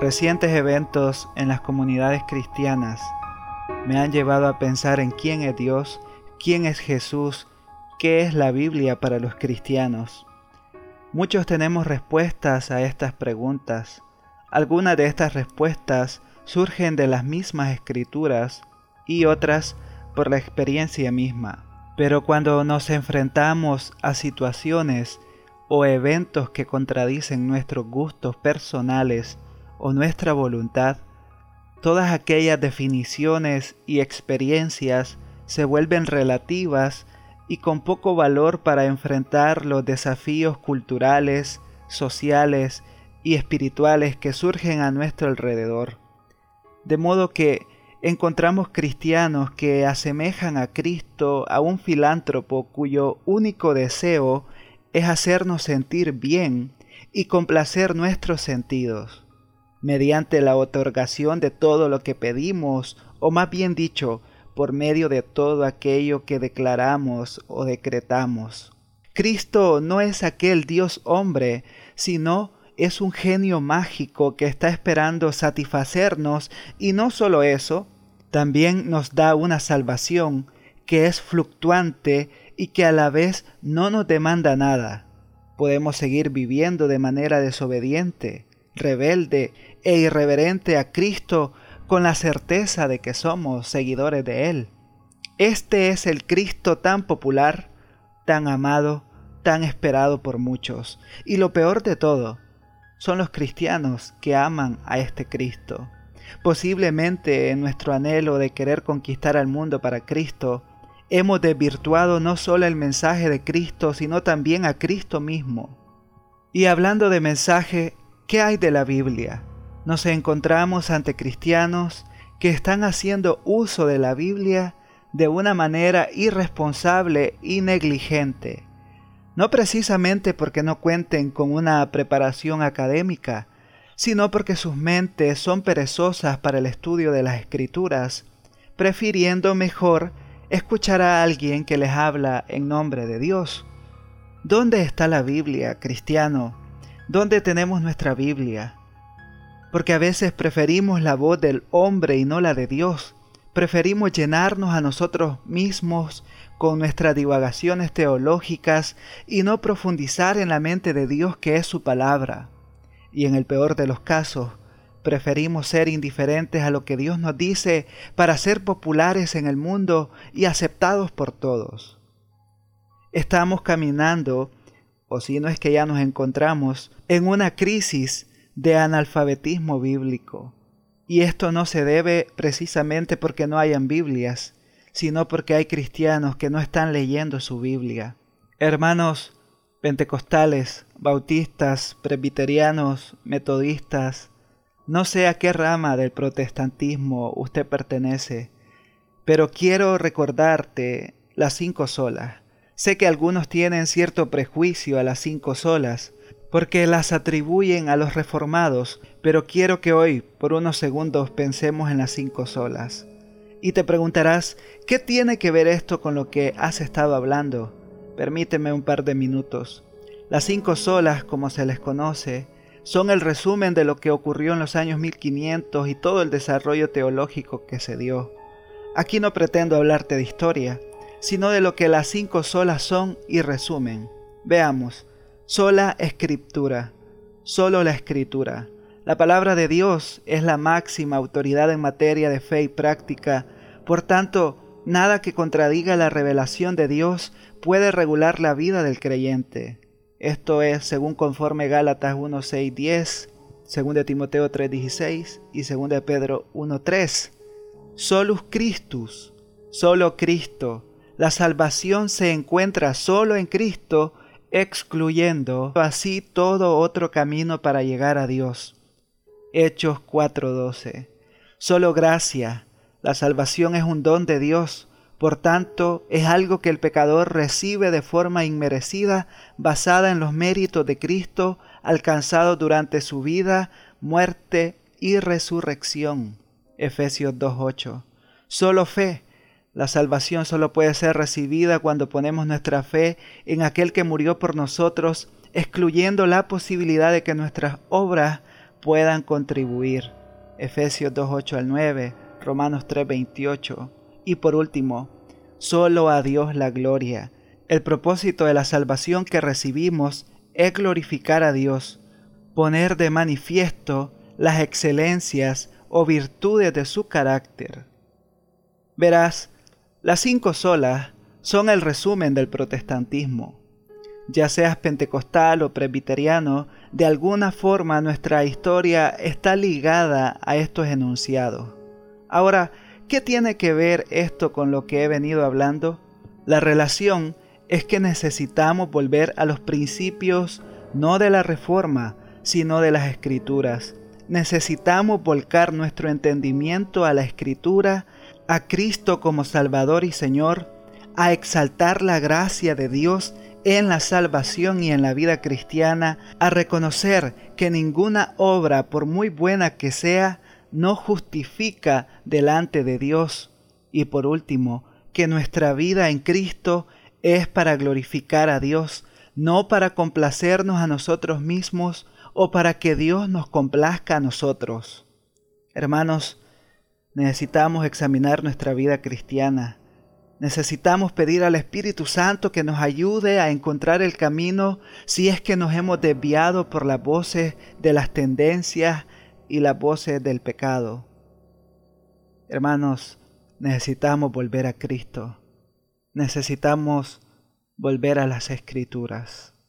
Recientes eventos en las comunidades cristianas me han llevado a pensar en quién es Dios, quién es Jesús, qué es la Biblia para los cristianos. Muchos tenemos respuestas a estas preguntas. Algunas de estas respuestas surgen de las mismas escrituras y otras por la experiencia misma. Pero cuando nos enfrentamos a situaciones o eventos que contradicen nuestros gustos personales o nuestra voluntad, todas aquellas definiciones y experiencias se vuelven relativas y con poco valor para enfrentar los desafíos culturales, sociales y espirituales que surgen a nuestro alrededor. De modo que encontramos cristianos que asemejan a Cristo a un filántropo cuyo único deseo es hacernos sentir bien y complacer nuestros sentidos, mediante la otorgación de todo lo que pedimos, o más bien dicho, por medio de todo aquello que declaramos o decretamos. Cristo no es aquel Dios hombre, sino es un genio mágico que está esperando satisfacernos y no solo eso, también nos da una salvación que es fluctuante y que a la vez no nos demanda nada. Podemos seguir viviendo de manera desobediente, rebelde e irreverente a Cristo con la certeza de que somos seguidores de Él. Este es el Cristo tan popular, tan amado, tan esperado por muchos. Y lo peor de todo, son los cristianos que aman a este Cristo. Posiblemente en nuestro anhelo de querer conquistar al mundo para Cristo, hemos desvirtuado no solo el mensaje de Cristo, sino también a Cristo mismo. Y hablando de mensaje, ¿qué hay de la Biblia? Nos encontramos ante cristianos que están haciendo uso de la Biblia de una manera irresponsable y negligente no precisamente porque no cuenten con una preparación académica, sino porque sus mentes son perezosas para el estudio de las escrituras, prefiriendo mejor escuchar a alguien que les habla en nombre de Dios. ¿Dónde está la Biblia, cristiano? ¿Dónde tenemos nuestra Biblia? Porque a veces preferimos la voz del hombre y no la de Dios. Preferimos llenarnos a nosotros mismos con nuestras divagaciones teológicas y no profundizar en la mente de Dios que es su palabra. Y en el peor de los casos, preferimos ser indiferentes a lo que Dios nos dice para ser populares en el mundo y aceptados por todos. Estamos caminando, o si no es que ya nos encontramos, en una crisis de analfabetismo bíblico. Y esto no se debe precisamente porque no hayan Biblias, sino porque hay cristianos que no están leyendo su Biblia. Hermanos pentecostales, bautistas, presbiterianos, metodistas, no sé a qué rama del protestantismo usted pertenece, pero quiero recordarte las cinco solas. Sé que algunos tienen cierto prejuicio a las cinco solas, porque las atribuyen a los reformados, pero quiero que hoy, por unos segundos, pensemos en las cinco solas. Y te preguntarás, ¿qué tiene que ver esto con lo que has estado hablando? Permíteme un par de minutos. Las cinco solas, como se les conoce, son el resumen de lo que ocurrió en los años 1500 y todo el desarrollo teológico que se dio. Aquí no pretendo hablarte de historia, sino de lo que las cinco solas son y resumen. Veamos, sola escritura, solo la escritura. La palabra de Dios es la máxima autoridad en materia de fe y práctica, por tanto, nada que contradiga la revelación de Dios puede regular la vida del creyente. Esto es según conforme Gálatas 1, 6, 10, 2 Timoteo 3, 16 y 2 Pedro 1, 3. Solus Christus, solo Cristo. La salvación se encuentra solo en Cristo, excluyendo así todo otro camino para llegar a Dios. Hechos 4:12. Solo gracia, la salvación es un don de Dios, por tanto es algo que el pecador recibe de forma inmerecida basada en los méritos de Cristo alcanzados durante su vida, muerte y resurrección. Efesios 2:8. Solo fe. La salvación solo puede ser recibida cuando ponemos nuestra fe en aquel que murió por nosotros, excluyendo la posibilidad de que nuestras obras puedan contribuir. Efesios 2.8 al 9, Romanos 3.28. Y por último, solo a Dios la gloria. El propósito de la salvación que recibimos es glorificar a Dios, poner de manifiesto las excelencias o virtudes de su carácter. Verás, las cinco solas son el resumen del protestantismo. Ya seas pentecostal o presbiteriano, de alguna forma nuestra historia está ligada a estos enunciados. Ahora, ¿qué tiene que ver esto con lo que he venido hablando? La relación es que necesitamos volver a los principios no de la reforma, sino de las escrituras. Necesitamos volcar nuestro entendimiento a la escritura a Cristo como Salvador y Señor, a exaltar la gracia de Dios en la salvación y en la vida cristiana, a reconocer que ninguna obra, por muy buena que sea, no justifica delante de Dios. Y por último, que nuestra vida en Cristo es para glorificar a Dios, no para complacernos a nosotros mismos o para que Dios nos complazca a nosotros. Hermanos, Necesitamos examinar nuestra vida cristiana. Necesitamos pedir al Espíritu Santo que nos ayude a encontrar el camino si es que nos hemos desviado por las voces de las tendencias y las voces del pecado. Hermanos, necesitamos volver a Cristo. Necesitamos volver a las Escrituras.